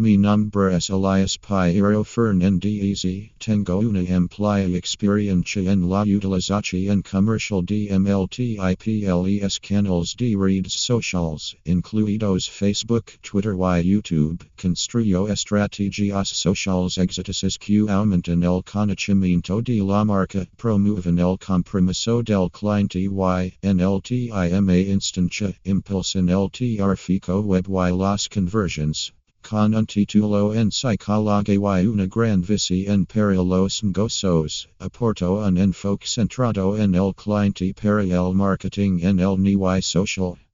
Mi nombre es Elias Piñeiro Fernández. Tengo una amplia experiencia en la utilización comercial de MLTIPLES canals de redes sociales, incluidos Facebook, Twitter y YouTube. Construyo estrategias sociales exitosas que aumentan el conocimiento de la marca, promueven el compromiso del cliente y, en el TIMA instancia, impulsan el tráfico web y las conversions. Con un título en psicología y una gran visión para los negocios, aporto un enfoque centrado en el cliente para el marketing en el nivel social.